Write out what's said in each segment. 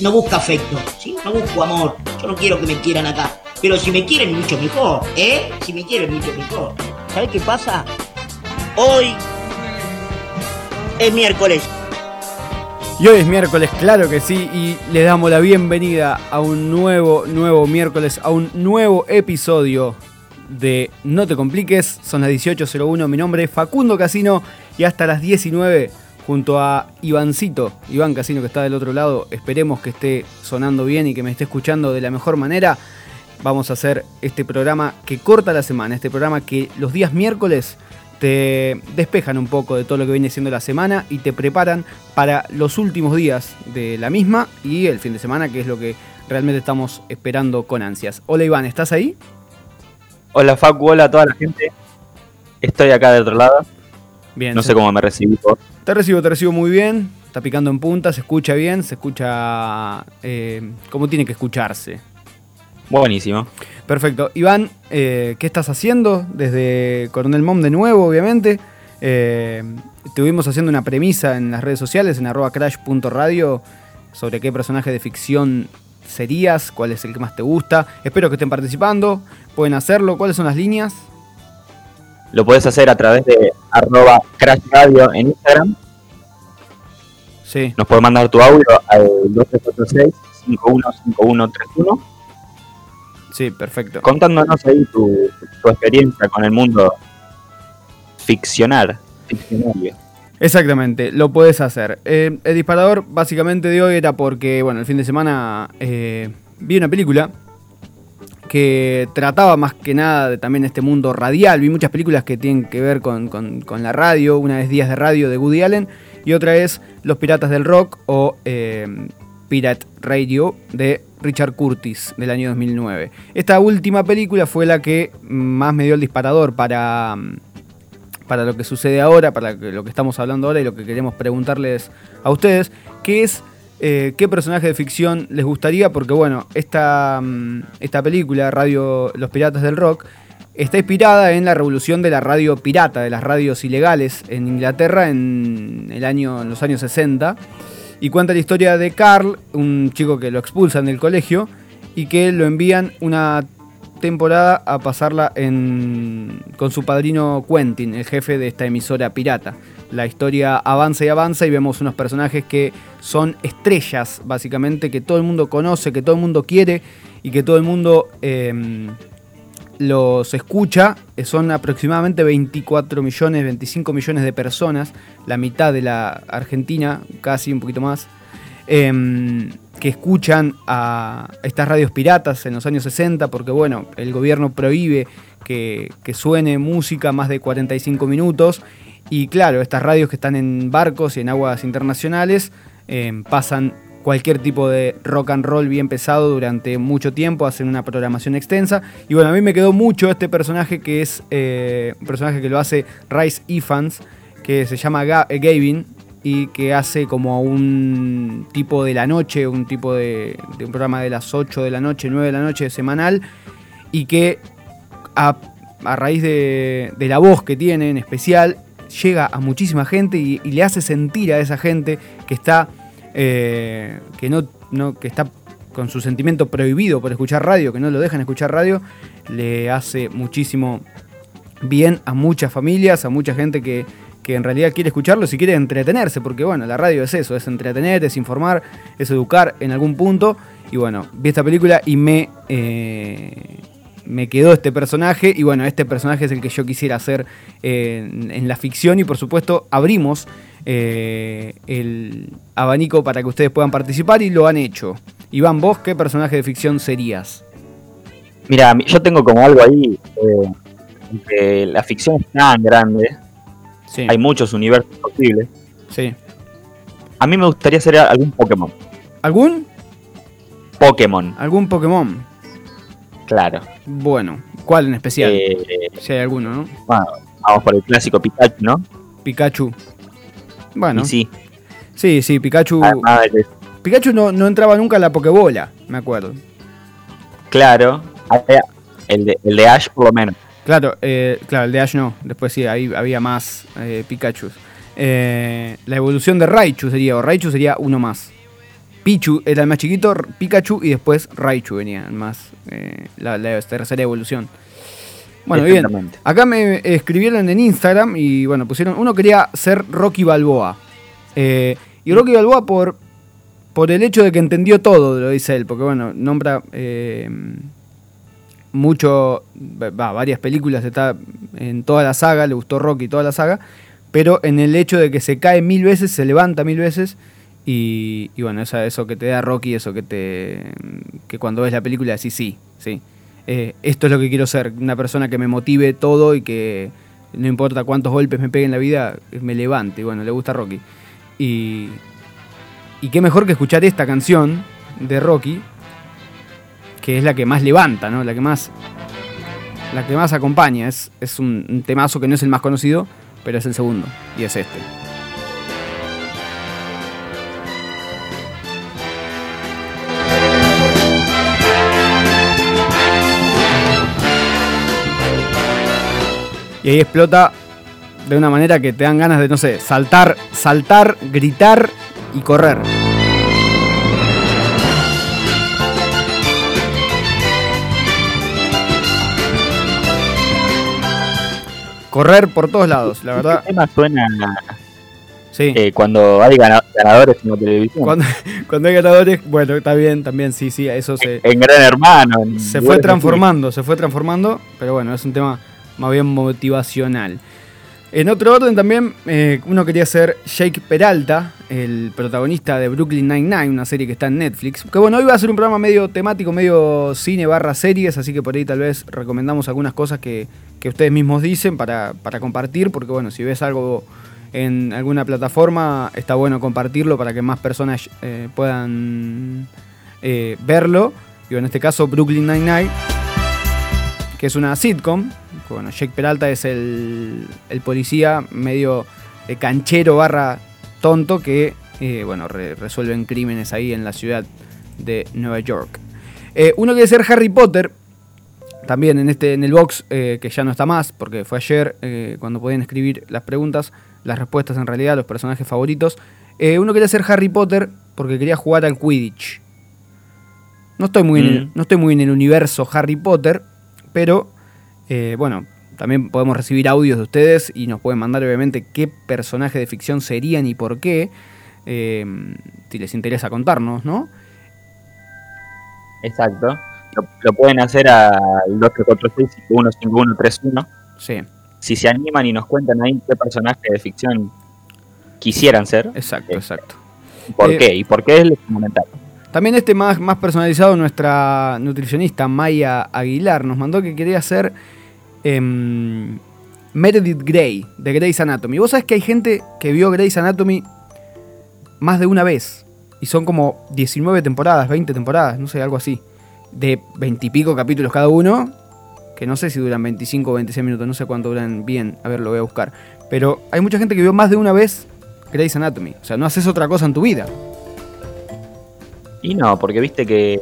No busca afecto, ¿sí? No busco amor. Yo no quiero que me quieran acá. Pero si me quieren, mucho mejor, ¿eh? Si me quieren, mucho mejor. ¿Sabes qué pasa? Hoy es miércoles. Y hoy es miércoles, claro que sí, y les damos la bienvenida a un nuevo, nuevo miércoles, a un nuevo episodio de No te compliques. Son las 18.01, mi nombre es Facundo Casino y hasta las 19 junto a Ivancito, Iván Casino que está del otro lado, esperemos que esté sonando bien y que me esté escuchando de la mejor manera. Vamos a hacer este programa que corta la semana, este programa que los días miércoles te despejan un poco de todo lo que viene siendo la semana y te preparan para los últimos días de la misma y el fin de semana, que es lo que realmente estamos esperando con ansias. Hola Iván, ¿estás ahí? Hola Facu, hola a toda la gente. Estoy acá de otro lado. Bien. No sé cómo me recibí. Te recibo, te recibo muy bien. Está picando en punta, se escucha bien, se escucha eh, como tiene que escucharse. Buenísimo. Perfecto. Iván, eh, ¿qué estás haciendo? Desde Coronel Mom de nuevo, obviamente. Eh, estuvimos haciendo una premisa en las redes sociales, en arroba crash.radio, sobre qué personaje de ficción serías, cuál es el que más te gusta. Espero que estén participando. Pueden hacerlo. ¿Cuáles son las líneas? Lo podés hacer a través de arroba Crash Radio en Instagram. Sí. Nos podés mandar tu audio al 1246-515131 Sí, perfecto. contándonos ahí tu, tu experiencia con el mundo ficcional. Ficcionario. Exactamente, lo puedes hacer. Eh, el disparador básicamente de hoy era porque, bueno, el fin de semana eh, vi una película que trataba más que nada de también este mundo radial. Vi muchas películas que tienen que ver con, con- la radio. Una es Días de Radio de Woody Allen y otra es Los Piratas del Rock o eh, Pirate Radio de Richard Curtis del año 2009. Esta última película fue la que más me dio el disparador para... mm, para lo que sucede ahora, para lo que estamos hablando ahora y lo que queremos preguntarles a ustedes, que es eh, qué personaje de ficción les gustaría, porque bueno, esta, mm, esta película, Radio Los Piratas del Rock, está inspirada en la revolución de la radio pirata, de las radios ilegales en Inglaterra en, el año, los años 60, y cuenta la historia de Carl, un chico que lo expulsan del colegio y que lo envían una temporada a pasarla en, con su padrino Quentin, el jefe de esta emisora pirata. La historia avanza y avanza y vemos unos personajes que son estrellas, básicamente, que todo el mundo conoce, que todo el mundo quiere y que todo el mundo eh, los escucha. Eh, Son aproximadamente 24 millones, 25 millones de personas, la mitad de la Argentina, casi un poquito más em, que escuchan a estas radios piratas en los años 60, porque bueno, el gobierno prohíbe que suene música más de 45 minutos. Y claro, estas radios que están en barcos y en aguas internacionales em, pasan cualquier tipo de rock and roll bien pesado durante mucho tiempo, hacen una programación extensa. Y bueno, a mí me quedó mucho este personaje que es eh, un personaje que lo hace Rice Ifans, que se llama Ga- eh, Gavin y que hace como un tipo de la noche, un tipo de, un programa de las 8 de la noche, 9 de la noche semanal y que a, raíz de la voz que tiene en especial llega a muchísima gente y, le hace sentir a esa gente que está eh, que no, no que está con su sentimiento prohibido por escuchar radio, que no lo dejan escuchar radio, le hace muchísimo bien a muchas familias, a mucha gente que, que en realidad quiere escucharlo si quiere entretenerse, porque bueno, la radio es eso, es entretener, es informar, es educar en algún punto. Y bueno, vi esta película y me, eh, me quedó este personaje. Y bueno, este personaje es el que yo quisiera hacer eh, en, en la ficción. Y por supuesto, abrimos eh, el abanico para que ustedes puedan participar y lo han hecho. Iván, vos, ¿qué personaje de ficción serías? Mira, yo tengo como algo ahí. eh, que la ficción es tan grande. Sí, Hay muchos universos posibles. sí. A mí me gustaría ser algún Pokémon. ¿Algún? Pokémon, ¿Algún Pokémon? Claro. Bueno, ¿cuál en especial? Eh, Si hay alguno, ¿no? bueno, vamos por el clásico Pikachu, ¿no? Pikachu. Bueno, Y sí, sí, sí, Pikachu. además Pikachu no, no entraba nunca a la Pokébola, me acuerdo. claro, el de, el de Ash por lo menos. Claro, eh, claro, el de Ash no. Después sí, ahí había más eh, Pikachu. Eh, la evolución de Raichu sería, o Raichu sería uno más. Pichu era el más chiquito, Pikachu y después Raichu venía más eh, la, la tercera evolución. Bueno, bien. Acá me escribieron en Instagram y bueno, pusieron. Uno quería ser Rocky Balboa. Eh, y Rocky Balboa por, por el hecho de que entendió todo, lo dice él, porque bueno, nombra eh, mucho, va, varias películas, está en toda la saga, le gustó Rocky toda la saga, pero en el hecho de que se cae mil veces, se levanta mil veces. Y, bueno, eso, que te da Rocky, eso que te. que cuando ves la película decís sí, sí. Eh, esto es lo que quiero ser, una persona que me motive todo y que no importa cuántos golpes me pegue en la vida, me levante. Y bueno, le gusta Rocky. Y, y qué mejor que escuchar esta canción de Rocky, que es la que más levanta, ¿no? La que más, la que más acompaña. Es, es un temazo que no es el más conocido, pero es el segundo, y es este. Y ahí explota de una manera que te dan ganas de, no sé, saltar, saltar, gritar y correr. Correr por todos lados, la verdad. Este tema suena Sí. eh, cuando hay gana- ganadores en la televisión. Cuando, cuando hay ganadores, bueno, está bien, también, sí, sí, eso se, En Gran Hermano. en se fue transformando, se fue transformando, pero bueno, es un tema más bien motivacional. En otro orden también, eh, uno quería ser Jake Peralta, el protagonista de Brooklyn Nine-Nine, una serie que está en Netflix. Que bueno, hoy va a ser un programa medio temático, medio cine barra series, así que por ahí tal vez recomendamos algunas cosas que, que ustedes mismos dicen para, para compartir, porque bueno, si ves algo en alguna plataforma, está bueno compartirlo para que más personas eh, puedan eh, verlo. Y en este caso, Brooklyn Nine-Nine, que es una sitcom. Bueno, Jake Peralta es el, el policía medio eh, canchero barra tonto que, eh, bueno, re- resuelven crímenes ahí en la ciudad de Nueva York. Eh, uno quiere ser Harry Potter, también en, este, en el box, que ya no está más, porque fue ayer cuando podían escribir las preguntas, las respuestas en realidad, los personajes favoritos. Uno quería ser Harry Potter porque quería jugar al Quidditch. No estoy muy, en, el, Mm. no estoy muy en el universo Harry Potter, pero eh, bueno, también podemos recibir audios de ustedes y nos pueden mandar obviamente qué personaje de ficción serían y por qué. eh, si les interesa contarnos, ¿no? Exacto. Lo, lo pueden hacer al 246-515131. Sí, Si se animan y nos cuentan ahí qué personaje de ficción quisieran ser, exacto, exacto. por Eh, qué y por qué es fundamental. También este más, más personalizado, nuestra nutricionista Maya Aguilar nos mandó que quería hacer em, Meredith Grey de Grey's Anatomy. Vos sabés que hay gente que vio Grey's Anatomy más de una vez. Y son como 19 temporadas, 20 temporadas, no sé, algo así. De 20 y pico capítulos cada uno. Que no sé si duran 25 o 26 minutos, no sé cuánto duran bien. A ver, lo voy a buscar. Pero hay mucha gente que vio más de una vez Grey's Anatomy. O sea, no haces otra cosa en tu vida. Y no, porque viste que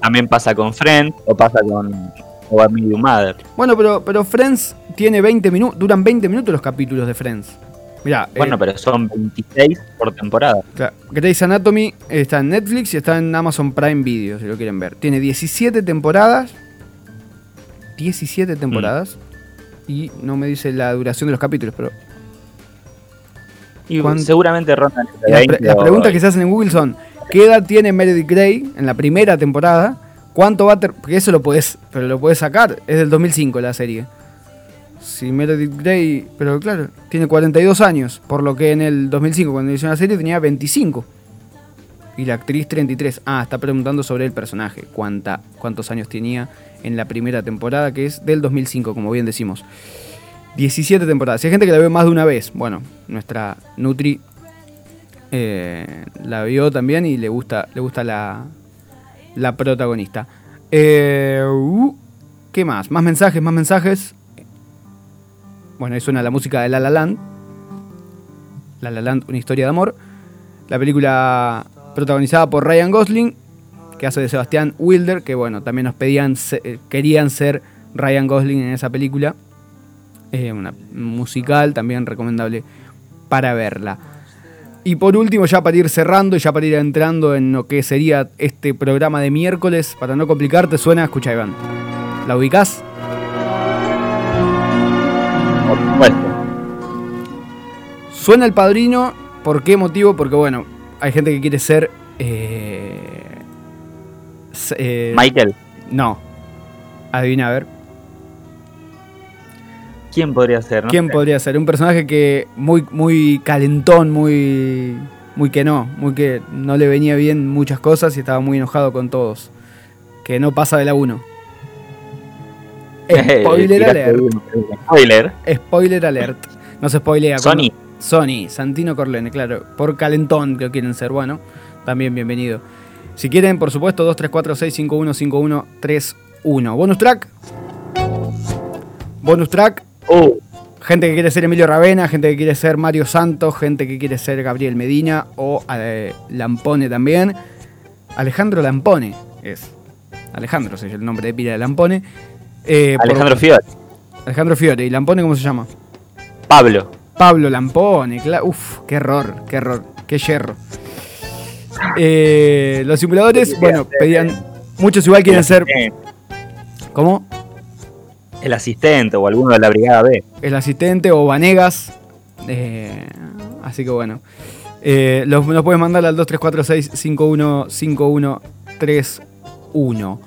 también pasa con Friends o pasa con Me You Mother. Bueno, pero, pero Friends tiene 20 minutos, duran 20 minutos los capítulos de Friends. Mirá, Bueno, eh, pero son 26 por temporada. claro, Grey's Anatomy está en Netflix y está en Amazon Prime Video, si lo quieren ver. Tiene 17 temporadas. 17 temporadas. Y no me dice la duración de los capítulos, pero Y ¿Cuánto? seguramente rondan las, pre- 20 las preguntas que se hacen en Google son: ¿Qué edad tiene Meredith Grey en la primera temporada? ¿Cuánto va a ter Porque eso lo puedes, pero lo puedes sacar. Es del 2005 la serie. Si Meredith Grey, pero claro, tiene 42 años, por lo que en el 2005 cuando inició la serie tenía 25. Y la actriz 33. Ah, está preguntando sobre el personaje, cuánta, cuántos años tenía en la primera temporada, que es del 2005, como bien decimos. 17 temporadas. Si hay gente que la ve más de una vez, bueno, nuestra Nutri eh, la vio también y le gusta, le gusta la, la protagonista. Eh, uh, ¿Qué más? Más mensajes, más mensajes. Bueno, ahí suena la música de La La Land. La La Land, una historia de amor. La película protagonizada por Ryan Gosling, que hace de Sebastián Wilder, que bueno, también nos pedían, eh, querían ser Ryan Gosling en esa película. Eh, una musical, también recomendable para verla. Y por último, ya para ir cerrando y ya para ir entrando en lo que sería este programa de miércoles, para no complicarte, suena, escucha Iván. ¿La ubicás? Por supuesto. Suena el padrino, ¿por qué motivo? Porque bueno, hay gente que quiere ser... eh, eh, Michael, No. Adivina, a ver. ¿Quién podría ser? no? ¿Quién podría ser? Un personaje que muy, muy calentón, muy. Muy que no, muy que no le venía bien muchas cosas y estaba muy enojado con todos. Que no pasa de la 1. Spoiler alert. Spoiler. Spoiler alert. No se spoilea. Sony. Sony, Santino Corleone, claro. Por calentón que quieren ser, bueno. También bienvenido. Si quieren, por supuesto, 2346515131. Bonus track. Bonus track. Uh, Gente que quiere ser Emilio Ravena, gente que quiere ser Mario Santos, gente que quiere ser Gabriel Medina o eh, Lampone también. Alejandro Lampone es. Alejandro es el nombre de pila de Lampone. Eh, por- Alejandro Fiore. Alejandro Fiore. ¿Y Lampone cómo se llama? Pablo. Pablo Lampone. cla- Uf, qué error, qué error, qué yerro. Eh, los simuladores, bueno, pedían. Muchos igual quieren ser. ¿Cómo? El asistente o alguno de la Brigada B. el asistente o Vanegas. Eh, así que bueno. Eh, los, nos puedes mandar al 2346 515131.